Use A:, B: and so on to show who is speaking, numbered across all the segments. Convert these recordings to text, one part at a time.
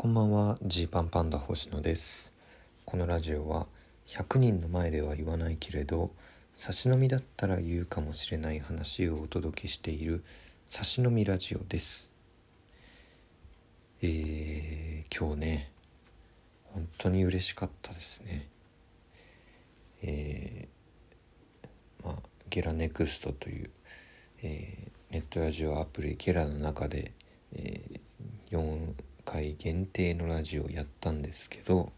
A: こんばんは。ジーパンパンダ星野です。このラジオは100人の前では言わないけれど差し飲みだったら言うかもしれない話をお届けしている差し飲みラジオです。えー、今日ね本当に嬉しかったですね。えー、まあゲラネクストという、えー、ネットラジオアプリゲラの中で、えー、4回限定のラジオやったんですけど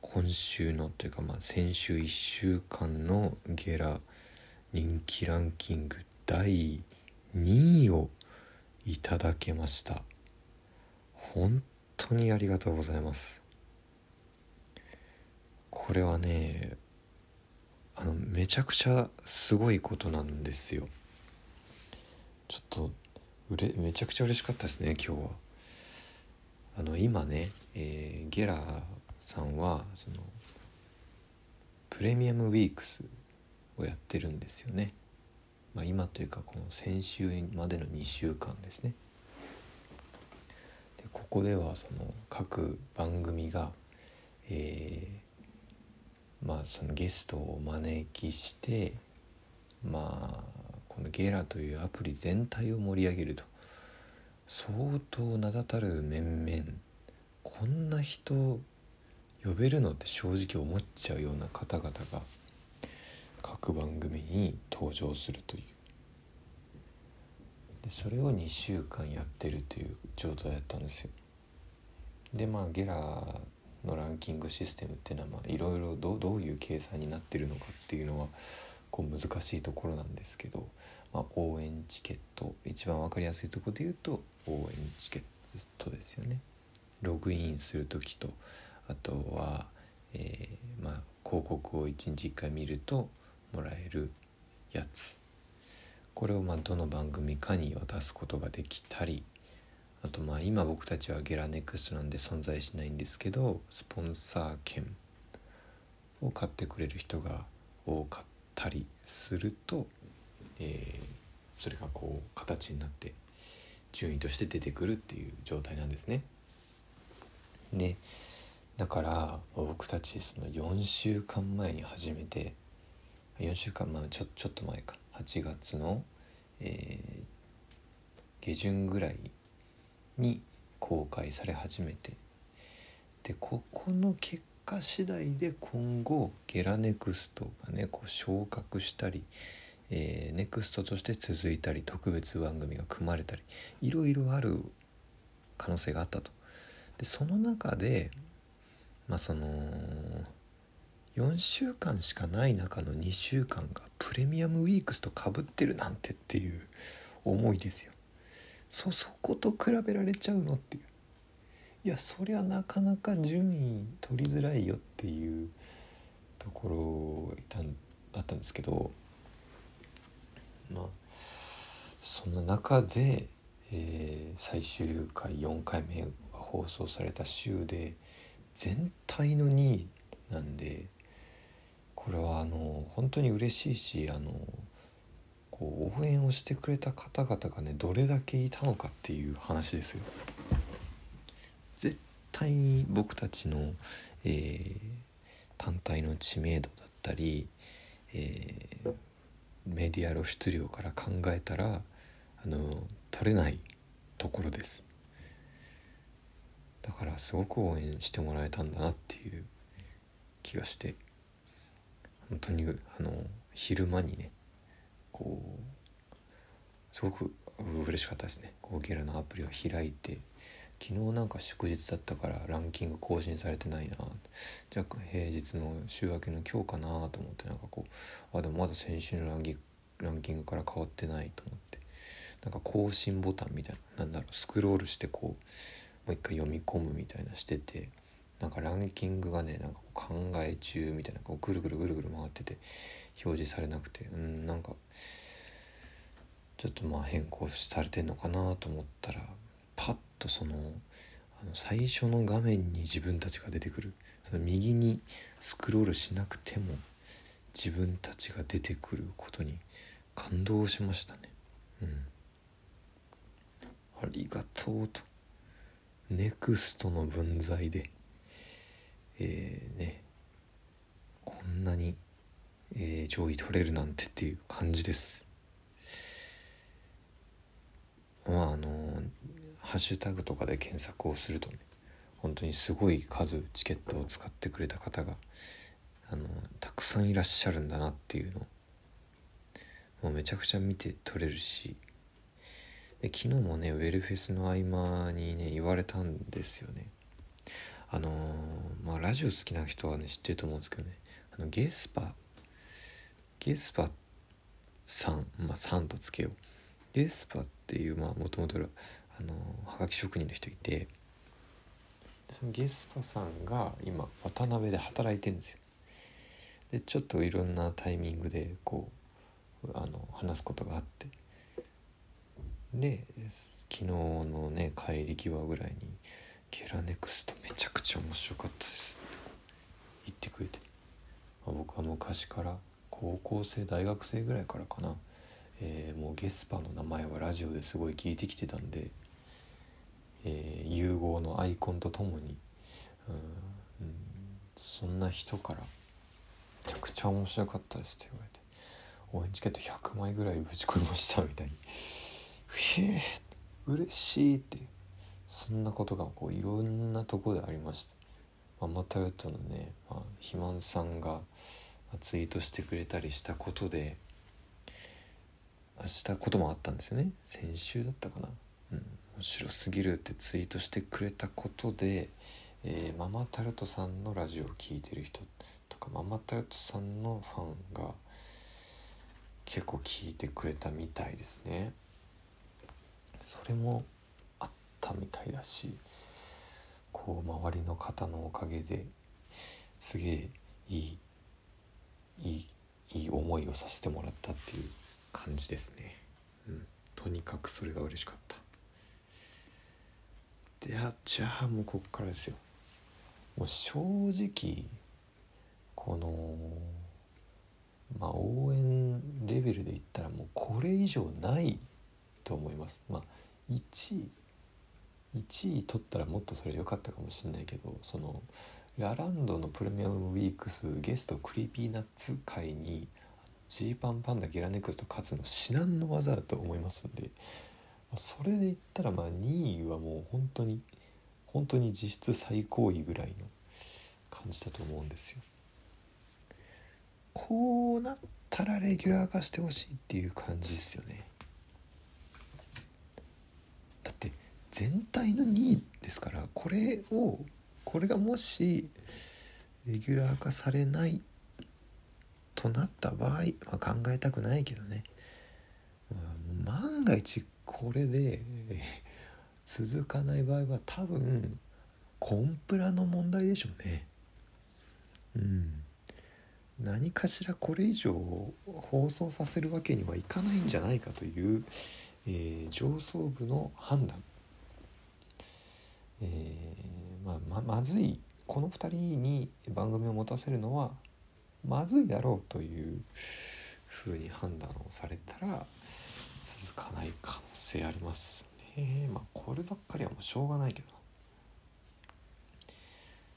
A: 今週のというかまあ先週1週間のゲラ人気ランキング第2位をいただけました。本当にありがとうございます。これはねあのめちゃくちゃすごいことなんですよ。ちょっとうれめちゃくちゃ嬉しかったですね今日は。あの今ね、えー、ゲラさんはそのプレミアムウィークスをやってるんですよね。まあ、今というかこの先週までの2週間ですね。でここではその各番組が、えー、まあそのゲストをお招きしてまあこのゲラというアプリ全体を盛り上げると相当名だたる面々こんな人呼べるのって正直思っちゃうような方々が各番組に登場するという。でそれを2週間やってるという状態だったんですよ。でまあゲラーのランキングシステムっていうのはいろいろどういう計算になってるのかっていうのはこう難しいところなんですけど、まあ、応援チケット一番分かりやすいとこで言うと応援チケットですよね。ログインする時とあとは、えー、まあ、広告を1日1回見るともらえるやつ。これをまどの番組かに渡すことができたりあとまあ今僕たちはゲラネクストなんで存在しないんですけどスポンサー券を買ってくれる人が多かったりすると、えー、それがこう形になって順位として出てくるっていう状態なんですね。でだから僕たちその4週間前に始めて4週間まあちょちょっと前か8月の、えー、下旬ぐらいに公開され始めてでここの結果次第で今後ゲラネクストがねこう昇格したりえー、ネクストとして続いたり特別番組が組まれたりいろいろある可能性があったと。でその中でまあその4週間しかない中の2週間がプレミアムウィークスとかぶってるなんてっていう思いですよ。そそこと比べられちゃうのっていう。いやそりゃなかなか順位取りづらいよっていうところいたあったんですけどまあその中で、えー、最終回4回目が放送された週で全体の2位なんでこれはあの本当に嬉しいしあのこう応援をしてくれた方々がねどれだけいたのかっていう話ですよ。絶対に僕たちの、えー、単体の知名度だったり、えー、メディア露出量から考えたらあの取れないところです。だからすごく応援してもらえたんだなっていう気がして本当にあの昼間にねこうすごく嬉しかったですね。こうゲラのアプリを開いて昨日なんか祝日だったからランキング更新されてないな。じゃあ平日の週明けの今日かなと思ってなんかこうあでもまだ先週のランキンキングから変わってないと思ってなんか更新ボタンみたいななんだろうスクロールしてこうもう一回読み込むみたいなしててなんかランキングがねなんか考え中みたいなこうぐるぐるぐるぐる回ってて表示されなくてうんなんかちょっとまあ変更されてんのかなと思ったらパッとそのあの最初の画面に自分たちが出てくる。その右にスクロールしなくても自分たちが出てくることに感動しましたね。うん。ありがとうと。ネクストの分際でえー、ね。こんなに、えー、上位取れるなんてっていう感じです。まああのハッシュタグとかで検索をするとね本当にすごい数チケットを使ってくれた方があのたくさんいらっしゃるんだなっていうのもうめちゃくちゃ見て取れるしで昨日もねウェルフェスの合間にね言われたんですよね。あのー、まあラジオ好きな人はね知ってると思うんですけどねあのゲスパゲスパさんまあさんとつけよう。ゲスパっていうまあもともとあのはがき職人の人いてそのゲスパさんが今渡辺で働いてるんですよ。でちょっといろんなタイミングでこうあの話すことがあって。で昨日のね帰り際ぐらいに「ゲラネクストめちゃくちゃ面白かったです」って。言ってくれて、まあ、僕は昔から高校生大学生ぐらいからかな、えー、もうゲスパの名前はラジオですごい聞いてきてたんで、えー、融合のアイコンとともにうん、そんな人から「めちゃくちゃ面白かったです」って言われて応援チケット100枚ぐらいぶち込みましたみたいに。へえ嬉しいってそんなことがこういろんなとこでありましたママタルトのね、まあ、肥満さんがツイートしてくれたりしたことでしたこともあったんですよね先週だったかな、うん、面白すぎるってツイートしてくれたことで、えー、ママタルトさんのラジオを聴いてる人とかママタルトさんのファンが結構聞いてくれたみたいですね。それもあったみたいだしこう周りの方のおかげですげえいいいいいい思いをさせてもらったっていう感じですね。うん、とにかくそれが嬉しかった。であじゃあもうこっからですよ。もう正直このまあ応援レベルで言ったらもうこれ以上ないと思いますまあ1位1位取ったらもっとそれ良かったかもしれないけどそのラランドのプレミアムウィークスゲストクリーピーナッツ会にジーパンパンダゲラネクスト勝つの至難の技だと思いますんでそれで言ったらまあ2位はもう本当に本当に実質最高位ぐらいの感じだと思うんですよ。こうなったらレギュラー化してほしいっていう感じですよね。だって全体の2位ですからこれをこれがもしレギュラー化されないとなった場合、まあ、考えたくないけどね、万が一これで続かない場合は多分コンプラの問題でしょうね。うん、何かしらこれ以上放送させるわけにはいかないんじゃないかという、えー、上層部の判断。えー、まあ、ままずい。この2人に番組を持たせるのはまずいだろうというふうに判断をされたら続かない可能性ありますね。まあこればっかりはもうしょうがないけど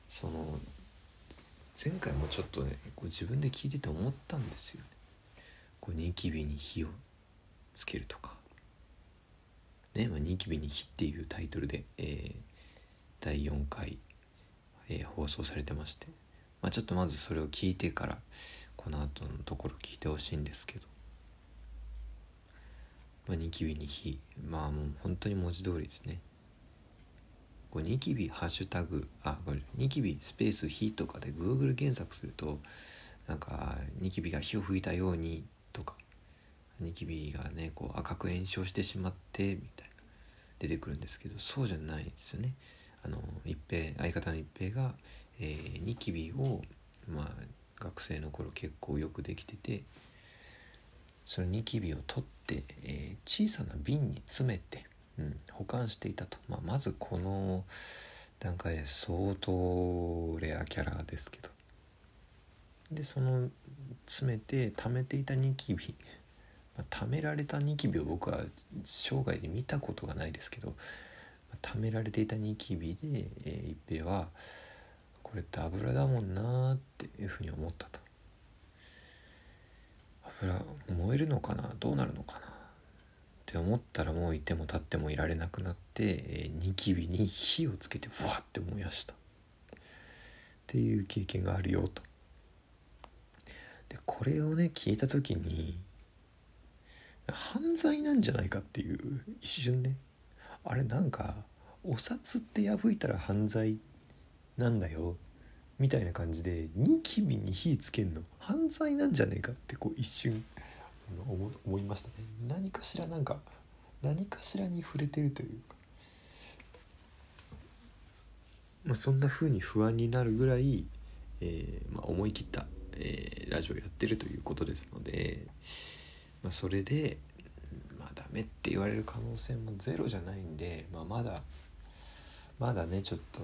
A: その前回もちょっとねこう自分で聞いてて思ったんですよね。こうニキビに火をつけるとか。ね、まあ、ニキビに火っていうタイトルで、えー、第4回、えー、放送されてまして、まあ、ちょっとまずそれを聞いてからこの後のところ聞いてほしいんですけど、まあ、ニキビに火まあもう本当に文字通りですね。こうニキビハッシュタグあこれニキビスペース火とかで Google 検索するとなんかニキビが火を吹いたようにとかニキビがねこう赤く炎症してしまってみたいな出てくるんですけどそうじゃないですよね。あの一平相方の一平が、えー、ニキビを、まあ、学生の頃結構よくできててそのニキビを取って、えー、小さな瓶に詰めて、うん、保管していたと、まあ、まずこの段階で相当レアキャラですけど。でその詰めて貯めていたニキビ、まあ、貯められたニキビを僕は生涯で見たことがないですけど貯められていたニキビで、えー、一平はこれって油だもんなっていうふうに思ったと。油燃えるのかな？どうなるのかな？って思ったらもういても立ってもいられなくなって、えー、ニキビに火をつけてふわって燃やした。っていう経験があるよと。でこれをね聞いた時に犯罪なんじゃないかっていう一瞬ね。あれなんかお札って破いたら犯罪なんだよ。みたいな感じでニキビに火つけんの犯罪なんじゃねえかってこう一瞬思思いましたね。何かしらなんか何かしらに触れてるというか、まあ、そんな風に不安になるぐらい、えー、まあ、思い切った、えー、ラジオやってるということですので、まあ、それでまあダメって言われる可能性もゼロじゃないんで、まあ、まだまだねちょっと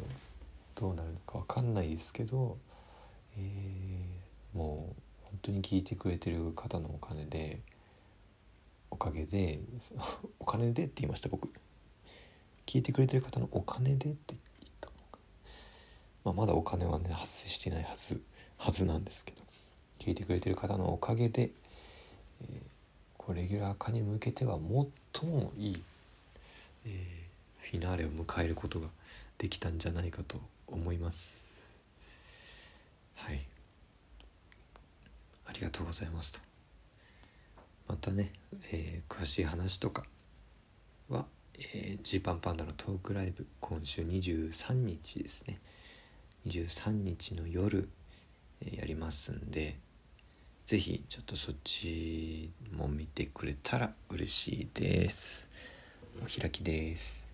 A: どうなるのか分かんないですけど、えー、もう本当に聞いてくれてる方のお金でおかげで お金でって言いました僕。聞いてくれてる方のお金でって言った、まあ、まだお金はね発生してないはずはずなんですけど聞いてくれてる方のおかげで、えー、こレギュラー化に向けては最もいい、えー、フィナーレを迎えることができたんじゃないかと思います。はい。ありがとうございますと。またね、えー、詳しい話とかは、えー、ジーパンパンダのトークライブ今週23日ですね。23日の夜、えー、やりますんで是非ちょっとそっちも見てくれたら嬉しいです。お開きです。